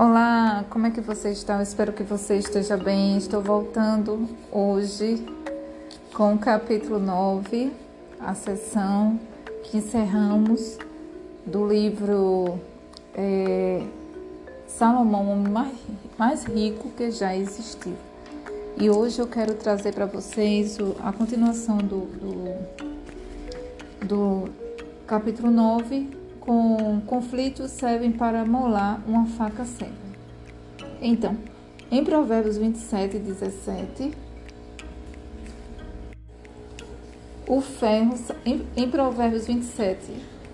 Olá, como é que você está? Eu espero que você esteja bem. Estou voltando hoje com o capítulo 9, a sessão que encerramos do livro é, Salomão, o homem mais, mais rico que já existiu. E hoje eu quero trazer para vocês a continuação do, do, do capítulo 9, com conflitos servem para molar uma faca cega. Então, em Provérbios 27, 17, o ferro, em, em Provérbios 27,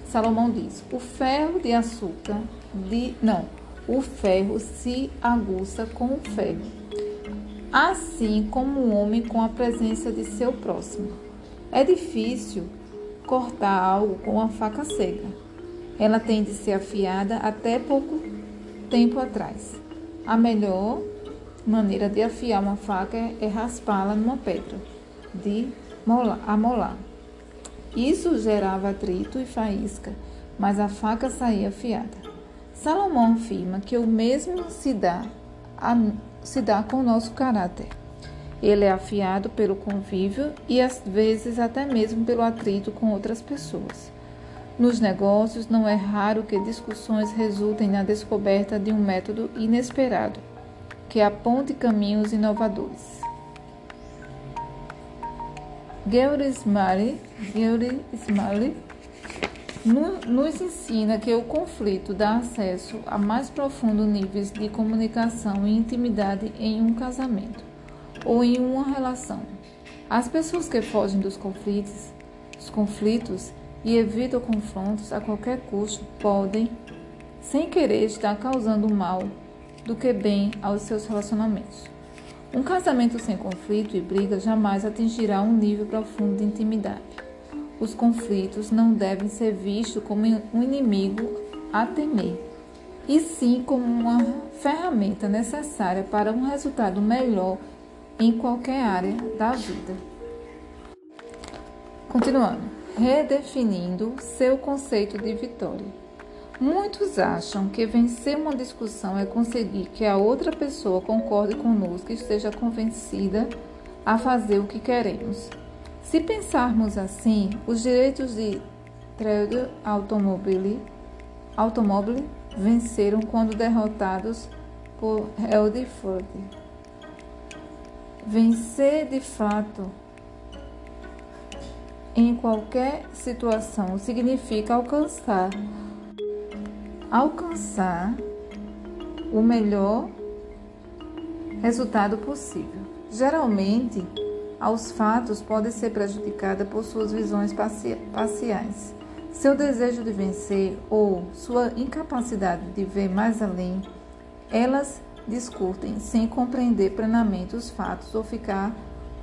Salomão diz: o ferro de açúcar, de, não, o ferro se aguça com o ferro, assim como o homem com a presença de seu próximo. É difícil cortar algo com a faca cega ela tem de ser afiada até pouco tempo atrás. A melhor maneira de afiar uma faca é raspá-la numa pedra de amolar. Isso gerava atrito e faísca, mas a faca saía afiada. Salomão afirma que o mesmo se dá, a, se dá com o nosso caráter. Ele é afiado pelo convívio e às vezes até mesmo pelo atrito com outras pessoas. Nos negócios, não é raro que discussões resultem na descoberta de um método inesperado que aponte caminhos inovadores. Gary Smalley, Smalley nos ensina que o conflito dá acesso a mais profundos níveis de comunicação e intimidade em um casamento ou em uma relação. As pessoas que fogem dos conflitos, os conflitos e evitam confrontos a qualquer custo, podem, sem querer, estar causando mal do que bem aos seus relacionamentos. Um casamento sem conflito e briga jamais atingirá um nível profundo de intimidade. Os conflitos não devem ser vistos como um inimigo a temer, e sim como uma ferramenta necessária para um resultado melhor em qualquer área da vida. Continuando redefinindo seu conceito de vitória. Muitos acham que vencer uma discussão é conseguir que a outra pessoa concorde conosco e esteja convencida a fazer o que queremos. Se pensarmos assim, os direitos de trade automobile, automóvel venceram quando derrotados por Henry Ford. Vencer de fato em qualquer situação significa alcançar alcançar o melhor resultado possível. Geralmente, aos fatos pode ser prejudicada por suas visões parciais. Seu desejo de vencer ou sua incapacidade de ver mais além, elas discutem sem compreender plenamente os fatos ou ficar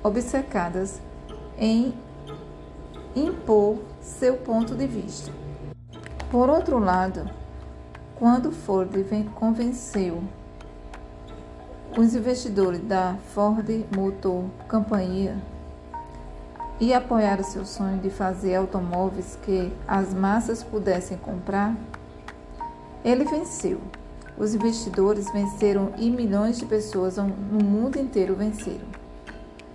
obcecadas em impor seu ponto de vista. Por outro lado, quando Ford convenceu os investidores da Ford Motor Companhia e apoiaram seu sonho de fazer automóveis que as massas pudessem comprar, ele venceu. Os investidores venceram e milhões de pessoas no mundo inteiro venceram.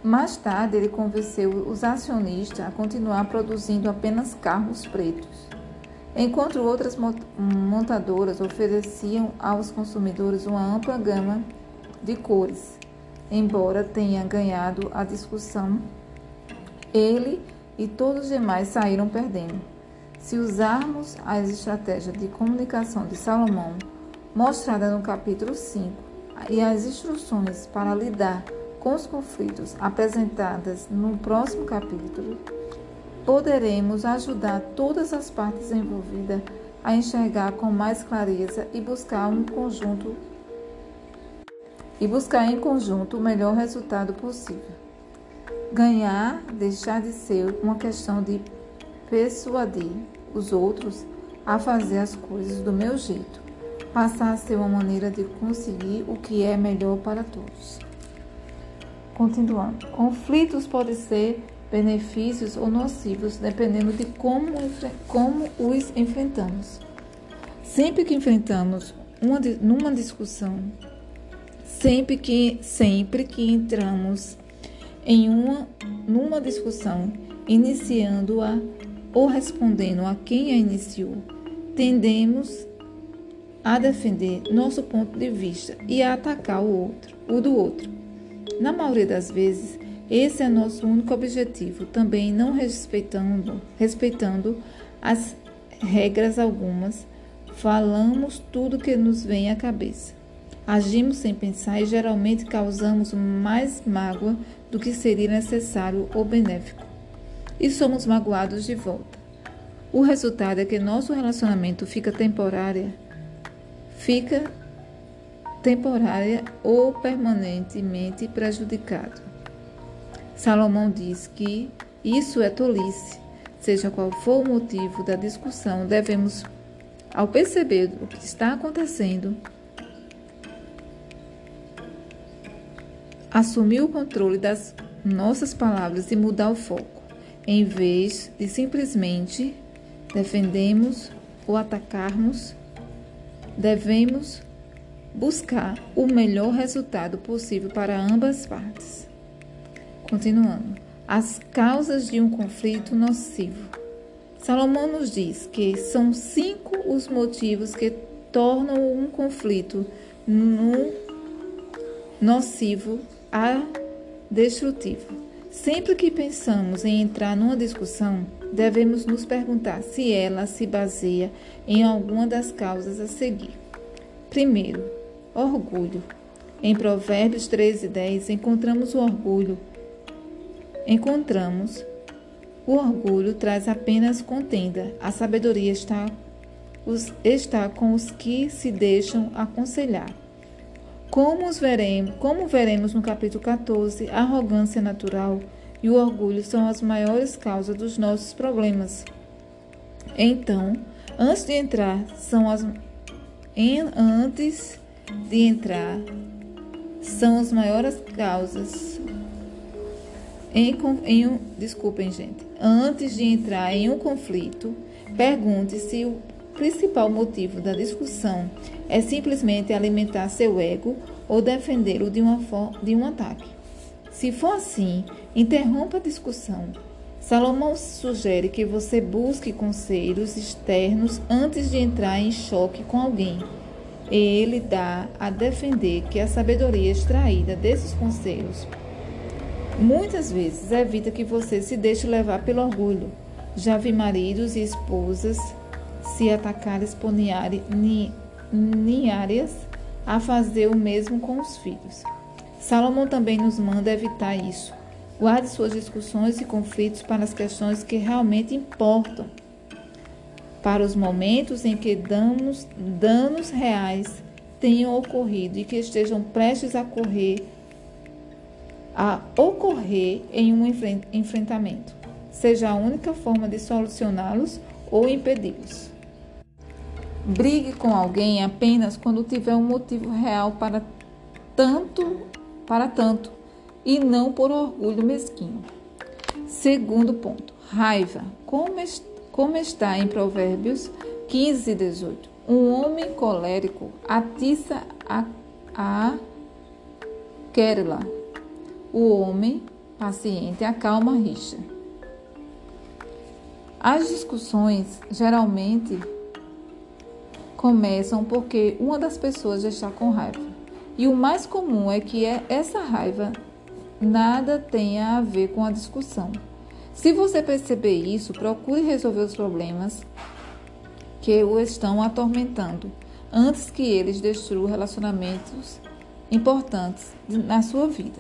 Mais tarde, ele convenceu os acionistas a continuar produzindo apenas carros pretos, enquanto outras montadoras ofereciam aos consumidores uma ampla gama de cores. Embora tenha ganhado a discussão, ele e todos os demais saíram perdendo. Se usarmos as estratégias de comunicação de Salomão, mostrada no capítulo 5, e as instruções para lidar com os conflitos apresentadas no próximo capítulo, poderemos ajudar todas as partes envolvidas a enxergar com mais clareza e buscar um conjunto e buscar em conjunto o melhor resultado possível. Ganhar deixar de ser uma questão de persuadir os outros a fazer as coisas do meu jeito, passar a ser uma maneira de conseguir o que é melhor para todos. Continuando. Conflitos podem ser benefícios ou nocivos, dependendo de como, como os enfrentamos. Sempre que enfrentamos uma, numa discussão, sempre que, sempre que entramos em uma, numa discussão, iniciando-a ou respondendo a quem a iniciou, tendemos a defender nosso ponto de vista e a atacar o outro, o do outro. Na maioria das vezes, esse é nosso único objetivo, também não respeitando, respeitando as regras algumas, falamos tudo que nos vem à cabeça. Agimos sem pensar e geralmente causamos mais mágoa do que seria necessário ou benéfico. E somos magoados de volta. O resultado é que nosso relacionamento fica temporária, fica temporária ou permanentemente prejudicado. Salomão diz que isso é tolice. Seja qual for o motivo da discussão, devemos, ao perceber o que está acontecendo, assumir o controle das nossas palavras e mudar o foco, em vez de simplesmente defendermos ou atacarmos, devemos buscar o melhor resultado possível para ambas partes. Continuando. As causas de um conflito nocivo. Salomão nos diz que são cinco os motivos que tornam um conflito nocivo a destrutivo. Sempre que pensamos em entrar numa discussão, devemos nos perguntar se ela se baseia em alguma das causas a seguir. Primeiro, orgulho. Em Provérbios 13, 10, encontramos o orgulho encontramos o orgulho traz apenas contenda, a sabedoria está, os, está com os que se deixam aconselhar. Como, os veremos, como veremos no capítulo 14, a arrogância natural e o orgulho são as maiores causas dos nossos problemas. Então, antes de entrar, são as em, antes de entrar, são as maiores causas em, em um, desculpem, gente. Antes de entrar em um conflito, pergunte se o principal motivo da discussão é simplesmente alimentar seu ego ou defendê-lo de, uma de um ataque. Se for assim, interrompa a discussão. Salomão sugere que você busque conselhos externos antes de entrar em choque com alguém. Ele dá a defender que a sabedoria extraída desses conselhos Muitas vezes evita que você se deixe levar pelo orgulho. Já vi maridos e esposas se atacar ninhárias a fazer o mesmo com os filhos. Salomão também nos manda evitar isso. Guarde suas discussões e conflitos para as questões que realmente importam, para os momentos em que danos, danos reais tenham ocorrido e que estejam prestes a ocorrer a ocorrer em um enfrentamento, seja a única forma de solucioná-los ou impedi-los. Brigue com alguém apenas quando tiver um motivo real para tanto, para tanto, e não por orgulho mesquinho. Segundo ponto, raiva. Como, est como está em Provérbios 15 e 18. Um homem colérico atiça a, a querela o homem paciente acalma a rixa. As discussões geralmente começam porque uma das pessoas já está com raiva. E o mais comum é que é essa raiva nada tenha a ver com a discussão. Se você perceber isso, procure resolver os problemas que o estão atormentando antes que eles destruam relacionamentos importantes na sua vida.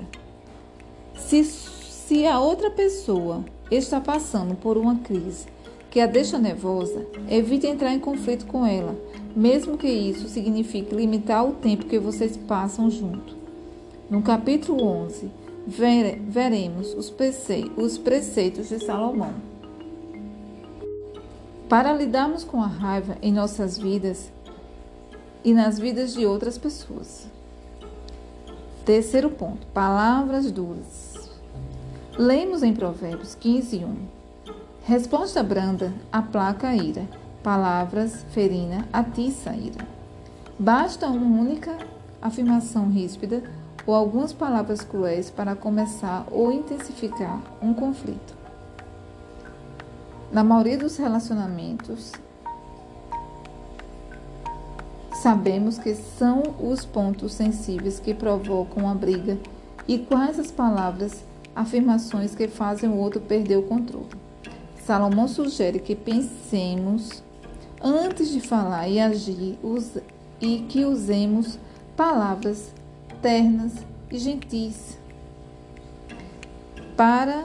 Se, se a outra pessoa está passando por uma crise que a deixa nervosa, evite entrar em conflito com ela, mesmo que isso signifique limitar o tempo que vocês passam junto. No capítulo 11, vere, veremos os, os preceitos de Salomão. Para lidarmos com a raiva em nossas vidas e nas vidas de outras pessoas. Terceiro ponto: palavras duras. Lemos em Provérbios 15, 1. Resposta branda aplaca a ira, palavras ferina atiça a ira. Basta uma única afirmação ríspida ou algumas palavras cruéis para começar ou intensificar um conflito. Na maioria dos relacionamentos, sabemos que são os pontos sensíveis que provocam a briga e quais as palavras, afirmações que fazem o outro perder o controle. Salomão sugere que pensemos antes de falar e agir e que usemos palavras ternas e gentis para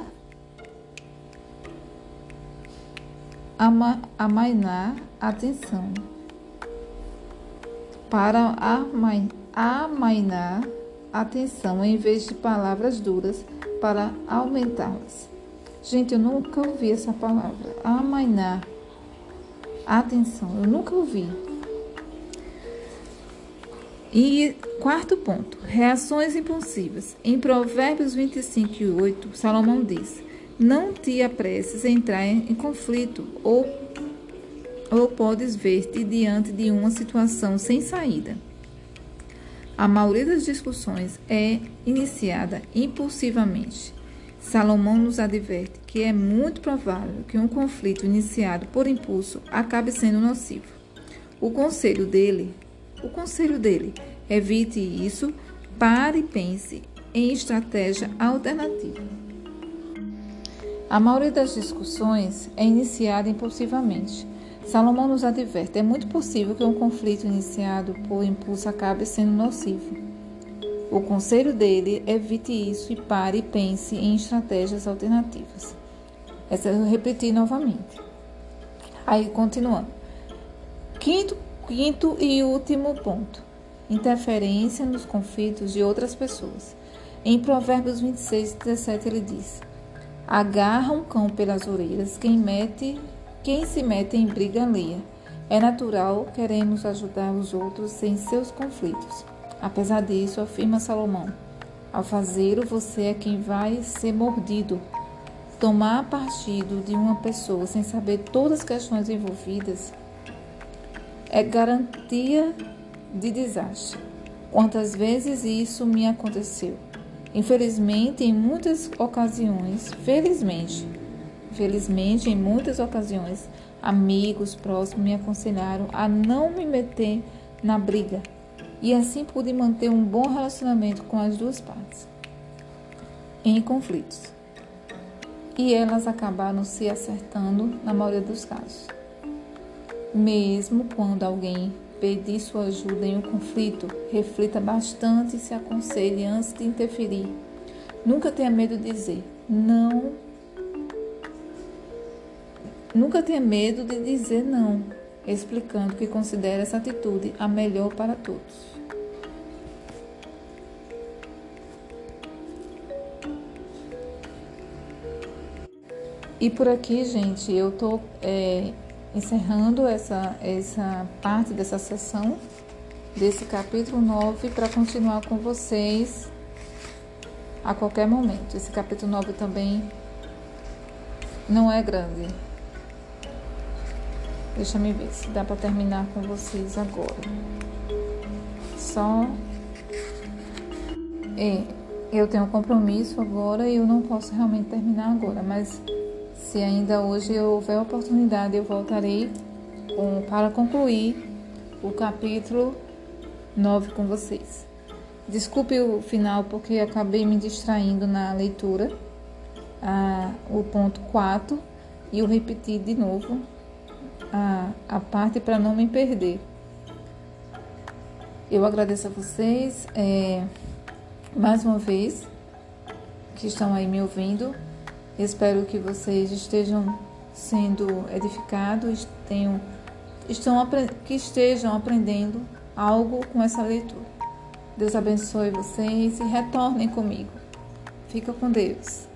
ama amainar atenção, para amainar a atenção em vez de palavras duras para aumentá-las. Gente, eu nunca ouvi essa palavra, amainar atenção, eu nunca ouvi. E quarto ponto, reações impulsivas. Em Provérbios 25 e 8, Salomão diz: Não te apresses a entrar em conflito, ou, ou podes ver-te diante de uma situação sem saída. A maioria das discussões é iniciada impulsivamente. Salomão nos adverte que é muito provável que um conflito iniciado por impulso acabe sendo nocivo. O conselho dele o conselho dele: evite isso, pare e pense em estratégia alternativa. A maioria das discussões é iniciada impulsivamente. Salomão nos adverte: é muito possível que um conflito iniciado por impulso acabe sendo nocivo. O conselho dele: evite isso e pare e pense em estratégias alternativas. Essa eu repeti novamente. Aí, continuando. Quinto Quinto e último ponto: interferência nos conflitos de outras pessoas. Em Provérbios 26, 17, ele diz: Agarra um cão pelas orelhas quem mete, quem se mete em briga alheia. É natural, queremos ajudar os outros em seus conflitos. Apesar disso, afirma Salomão, ao fazê-lo, você é quem vai ser mordido. Tomar partido de uma pessoa sem saber todas as questões envolvidas é garantia de desastre. Quantas vezes isso me aconteceu? Infelizmente, em muitas ocasiões, felizmente, felizmente, em muitas ocasiões, amigos próximos me aconselharam a não me meter na briga e assim pude manter um bom relacionamento com as duas partes em conflitos. E elas acabaram se acertando na maioria dos casos. Mesmo quando alguém pedir sua ajuda em um conflito, reflita bastante e se aconselhe antes de interferir. Nunca tenha medo de dizer não. Nunca tenha medo de dizer não, explicando que considera essa atitude a melhor para todos. E por aqui, gente, eu tô é, encerrando essa, essa parte dessa sessão, desse capítulo 9, para continuar com vocês a qualquer momento. Esse capítulo 9 também não é grande. Deixa me ver se dá para terminar com vocês agora. Só. É, eu tenho um compromisso agora e eu não posso realmente terminar agora, mas se ainda hoje houver oportunidade, eu voltarei com, para concluir o capítulo 9 com vocês. Desculpe o final porque acabei me distraindo na leitura, o ponto 4, e eu repeti de novo a, a parte para não me perder. Eu agradeço a vocês é, mais uma vez que estão aí me ouvindo. Espero que vocês estejam sendo edificados, tenham, estão, que estejam aprendendo algo com essa leitura. Deus abençoe vocês e retornem comigo. Fica com Deus.